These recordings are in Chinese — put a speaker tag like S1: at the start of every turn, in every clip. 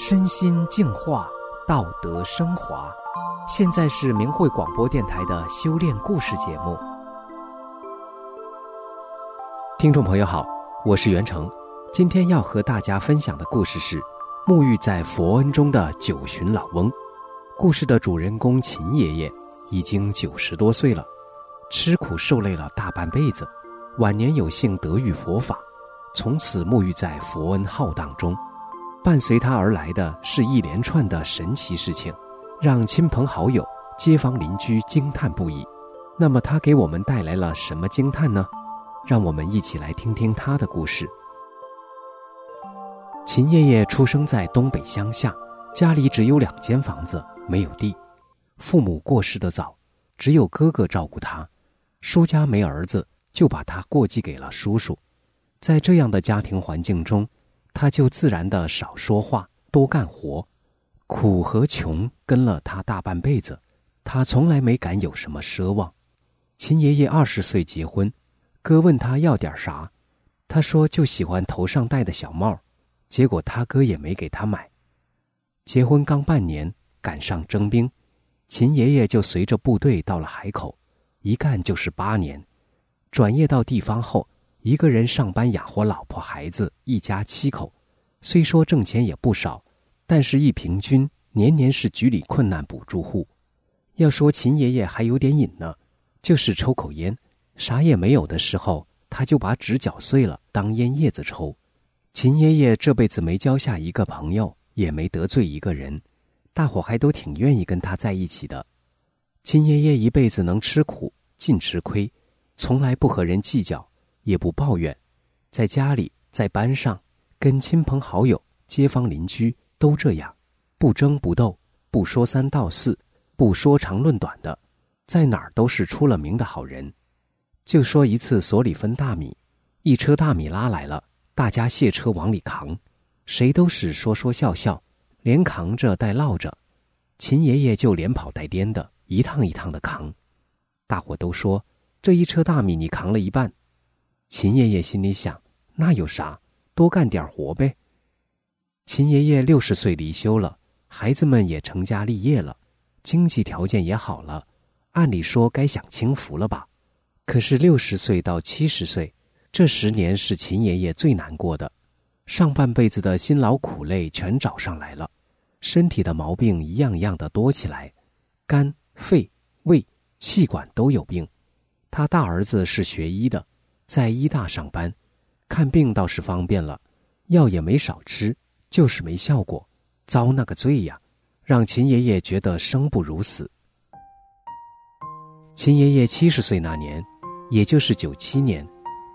S1: 身心净化，道德升华。现在是明慧广播电台的修炼故事节目。听众朋友好，我是袁成，今天要和大家分享的故事是沐浴在佛恩中的九旬老翁。故事的主人公秦爷爷已经九十多岁了，吃苦受累了大半辈子，晚年有幸得遇佛法，从此沐浴在佛恩浩荡中。伴随他而来的是一连串的神奇事情，让亲朋好友、街坊邻居惊叹不已。那么他给我们带来了什么惊叹呢？让我们一起来听听他的故事。秦爷爷出生在东北乡下，家里只有两间房子，没有地。父母过世的早，只有哥哥照顾他。叔家没儿子，就把他过继给了叔叔。在这样的家庭环境中，他就自然的少说话，多干活，苦和穷跟了他大半辈子，他从来没敢有什么奢望。秦爷爷二十岁结婚，哥问他要点啥，他说就喜欢头上戴的小帽，结果他哥也没给他买。结婚刚半年，赶上征兵，秦爷爷就随着部队到了海口，一干就是八年，转业到地方后。一个人上班养活老婆孩子，一家七口，虽说挣钱也不少，但是一平均年年是局里困难补助户。要说秦爷爷还有点瘾呢，就是抽口烟，啥也没有的时候，他就把纸绞碎了当烟叶子抽。秦爷爷这辈子没交下一个朋友，也没得罪一个人，大伙还都挺愿意跟他在一起的。秦爷爷一辈子能吃苦，尽吃亏，从来不和人计较。也不抱怨，在家里，在班上，跟亲朋好友、街坊邻居都这样，不争不斗，不说三道四，不说长论短的，在哪儿都是出了名的好人。就说一次所里分大米，一车大米拉来了，大家卸车往里扛，谁都是说说笑笑，连扛着带唠着，秦爷爷就连跑带颠的，一趟一趟的扛。大伙都说这一车大米你扛了一半。秦爷爷心里想：“那有啥，多干点活呗。”秦爷爷六十岁离休了，孩子们也成家立业了，经济条件也好了，按理说该享清福了吧？可是六十岁到七十岁，这十年是秦爷爷最难过的，上半辈子的辛劳苦累全找上来了，身体的毛病一样一样的多起来，肝、肺、胃、气管都有病。他大儿子是学医的。在医大上班，看病倒是方便了，药也没少吃，就是没效果，遭那个罪呀，让秦爷爷觉得生不如死。秦爷爷七十岁那年，也就是九七年，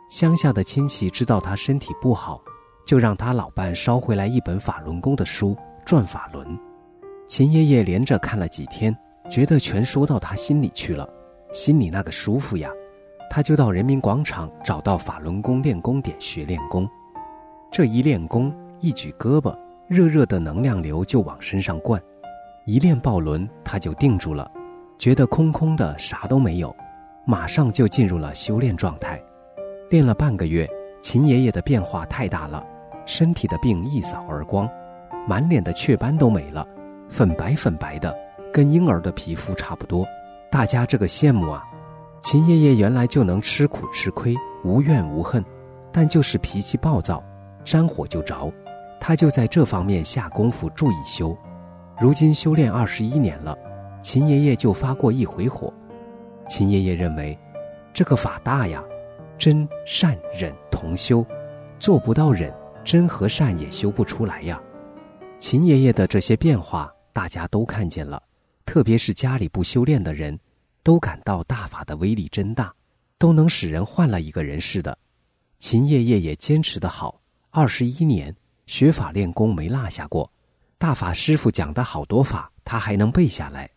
S1: 乡下的亲戚知道他身体不好，就让他老伴捎回来一本法轮功的书《转法轮》。秦爷爷连着看了几天，觉得全说到他心里去了，心里那个舒服呀。他就到人民广场找到法轮功练功点学练功，这一练功，一举胳膊，热热的能量流就往身上灌，一练抱轮，他就定住了，觉得空空的，啥都没有，马上就进入了修炼状态。练了半个月，秦爷爷的变化太大了，身体的病一扫而光，满脸的雀斑都没了，粉白粉白的，跟婴儿的皮肤差不多，大家这个羡慕啊！秦爷爷原来就能吃苦吃亏，无怨无恨，但就是脾气暴躁，沾火就着。他就在这方面下功夫，注意修。如今修炼二十一年了，秦爷爷就发过一回火。秦爷爷认为，这个法大呀，真善忍同修，做不到忍，真和善也修不出来呀。秦爷爷的这些变化，大家都看见了，特别是家里不修炼的人。都感到大法的威力真大，都能使人换了一个人似的。秦爷爷也坚持的好，二十一年学法练功没落下过。大法师傅讲的好多法，他还能背下来。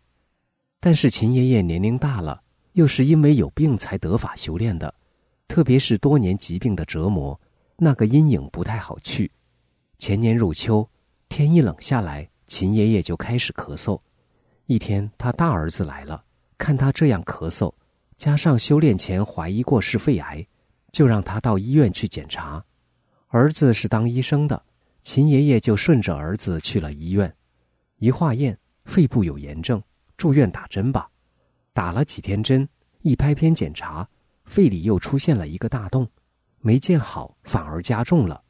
S1: 但是秦爷爷年龄大了，又是因为有病才得法修炼的，特别是多年疾病的折磨，那个阴影不太好去。前年入秋，天一冷下来，秦爷爷就开始咳嗽。一天，他大儿子来了。看他这样咳嗽，加上修炼前怀疑过是肺癌，就让他到医院去检查。儿子是当医生的，秦爷爷就顺着儿子去了医院，一化验，肺部有炎症，住院打针吧。打了几天针，一拍片检查，肺里又出现了一个大洞，没见好，反而加重了。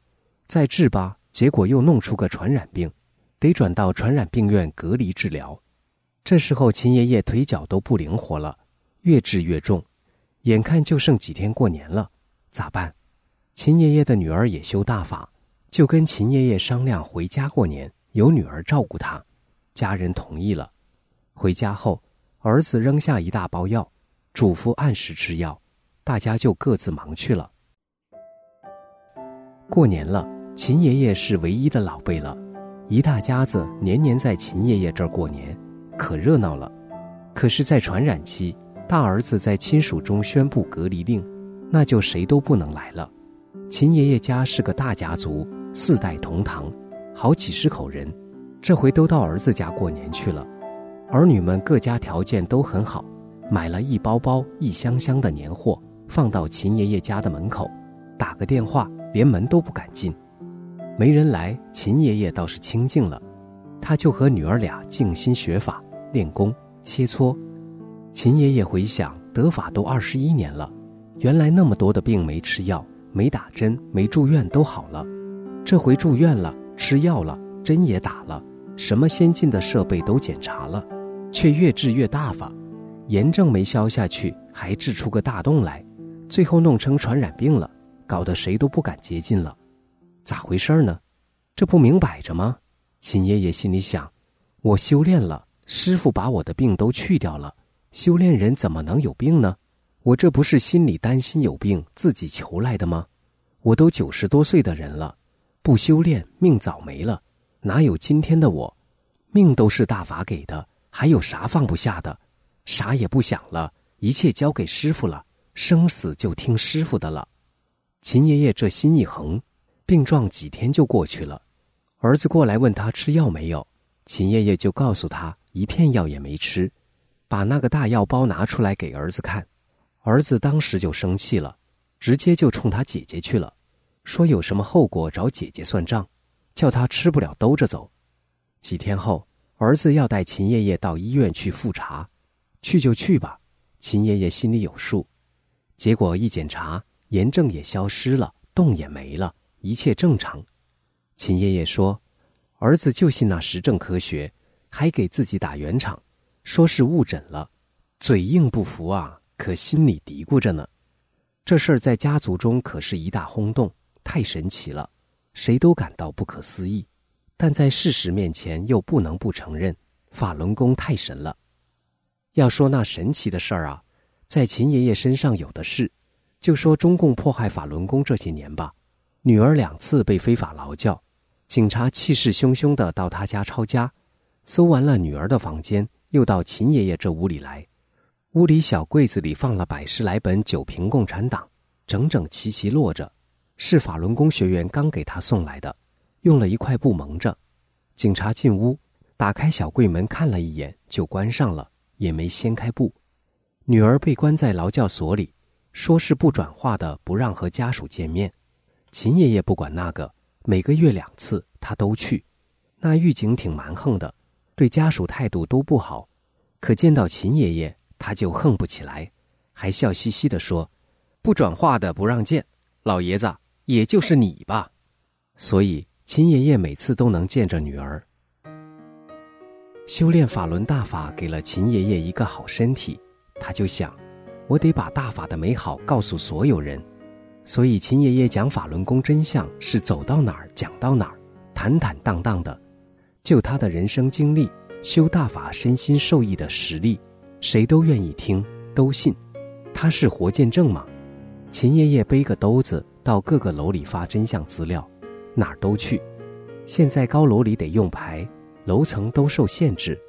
S1: 再治吧，结果又弄出个传染病，得转到传染病院隔离治疗。这时候秦爷爷腿脚都不灵活了，越治越重，眼看就剩几天过年了，咋办？秦爷爷的女儿也修大法，就跟秦爷爷商量回家过年，由女儿照顾他。家人同意了。回家后，儿子扔下一大包药，嘱咐按时吃药，大家就各自忙去了。过年了。秦爷爷是唯一的老辈了，一大家子年年在秦爷爷这儿过年，可热闹了。可是，在传染期，大儿子在亲属中宣布隔离令，那就谁都不能来了。秦爷爷家是个大家族，四代同堂，好几十口人，这回都到儿子家过年去了。儿女们各家条件都很好，买了一包包、一箱箱的年货，放到秦爷爷家的门口，打个电话，连门都不敢进。没人来，秦爷爷倒是清静了，他就和女儿俩静心学法、练功、切磋。秦爷爷回想，得法都二十一年了，原来那么多的病没吃药、没打针、没住院都好了，这回住院了，吃药了，针也打了，什么先进的设备都检查了，却越治越大发，炎症没消下去，还治出个大洞来，最后弄成传染病了，搞得谁都不敢接近了。咋回事呢？这不明摆着吗？秦爷爷心里想：我修炼了，师傅把我的病都去掉了，修炼人怎么能有病呢？我这不是心里担心有病，自己求来的吗？我都九十多岁的人了，不修炼命早没了，哪有今天的我？命都是大法给的，还有啥放不下的？啥也不想了，一切交给师傅了，生死就听师傅的了。秦爷爷这心一横。病状几天就过去了，儿子过来问他吃药没有，秦爷爷就告诉他一片药也没吃，把那个大药包拿出来给儿子看，儿子当时就生气了，直接就冲他姐姐去了，说有什么后果找姐姐算账，叫他吃不了兜着走。几天后，儿子要带秦爷爷到医院去复查，去就去吧，秦爷爷心里有数。结果一检查，炎症也消失了，洞也没了。一切正常，秦爷爷说：“儿子就信那实证科学，还给自己打圆场，说是误诊了，嘴硬不服啊，可心里嘀咕着呢。这事儿在家族中可是一大轰动，太神奇了，谁都感到不可思议，但在事实面前又不能不承认，法轮功太神了。要说那神奇的事儿啊，在秦爷爷身上有的是，就说中共迫害法轮功这些年吧。”女儿两次被非法劳教，警察气势汹汹的到他家抄家，搜完了女儿的房间，又到秦爷爷这屋里来。屋里小柜子里放了百十来本《九瓶共产党》，整整齐齐摞着，是法轮功学员刚给他送来的，用了一块布蒙着。警察进屋，打开小柜门看了一眼，就关上了，也没掀开布。女儿被关在劳教所里，说是不转化的，不让和家属见面。秦爷爷不管那个，每个月两次他都去。那狱警挺蛮横的，对家属态度都不好。可见到秦爷爷，他就横不起来，还笑嘻嘻地说：“不转化的不让见，老爷子也就是你吧。”所以秦爷爷每次都能见着女儿。修炼法轮大法给了秦爷爷一个好身体，他就想：我得把大法的美好告诉所有人。所以，秦爷爷讲法轮功真相是走到哪儿讲到哪儿，坦坦荡荡的。就他的人生经历，修大法身心受益的实力，谁都愿意听，都信。他是活见证吗。秦爷爷背个兜子到各个楼里发真相资料，哪儿都去。现在高楼里得用牌，楼层都受限制，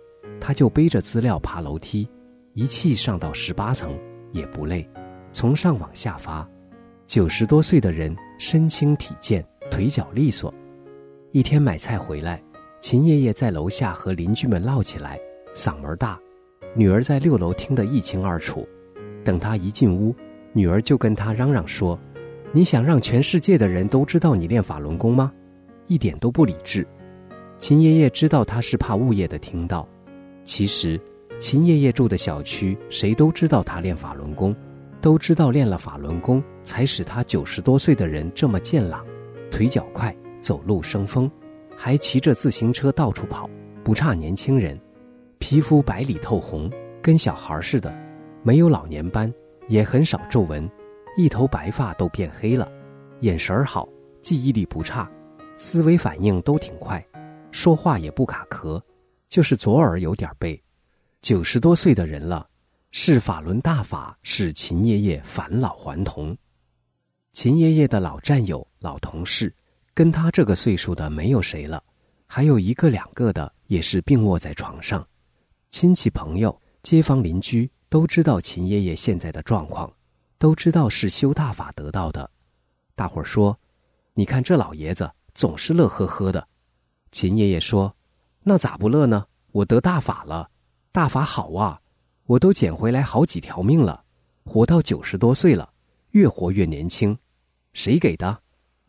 S1: 他就背着资料爬楼梯，一气上到十八层也不累，从上往下发。九十多岁的人，身轻体健，腿脚利索。一天买菜回来，秦爷爷在楼下和邻居们唠起来，嗓门大。女儿在六楼听得一清二楚。等他一进屋，女儿就跟他嚷嚷说：“你想让全世界的人都知道你练法轮功吗？一点都不理智。秦爷爷知道他是怕物业的听到，其实秦爷爷住的小区谁都知道他练法轮功，都知道练了法轮功才使他九十多岁的人这么健朗，腿脚快，走路生风，还骑着自行车到处跑，不差年轻人，皮肤白里透红，跟小孩似的，没有老年斑，也很少皱纹，一头白发都变黑了。眼神儿好，记忆力不差，思维反应都挺快，说话也不卡壳，就是左耳有点背。九十多岁的人了，是法轮大法使秦爷爷返老还童。秦爷爷的老战友、老同事，跟他这个岁数的没有谁了，还有一个两个的也是病卧在床上。亲戚朋友、街坊邻居都知道秦爷爷现在的状况，都知道是修大法得到的。大伙儿说：“你看这老爷子总是乐呵呵的。”秦爷爷说：“那咋不乐呢？我得大法了，大法好啊！我都捡回来好几条命了，活到九十多岁了，越活越年轻。谁给的？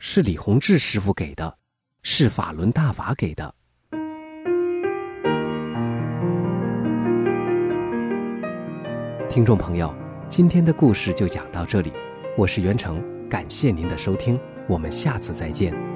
S1: 是李洪志师傅给的，是法轮大法给的。”听众朋友，今天的故事就讲到这里，我是袁成。感谢您的收听，我们下次再见。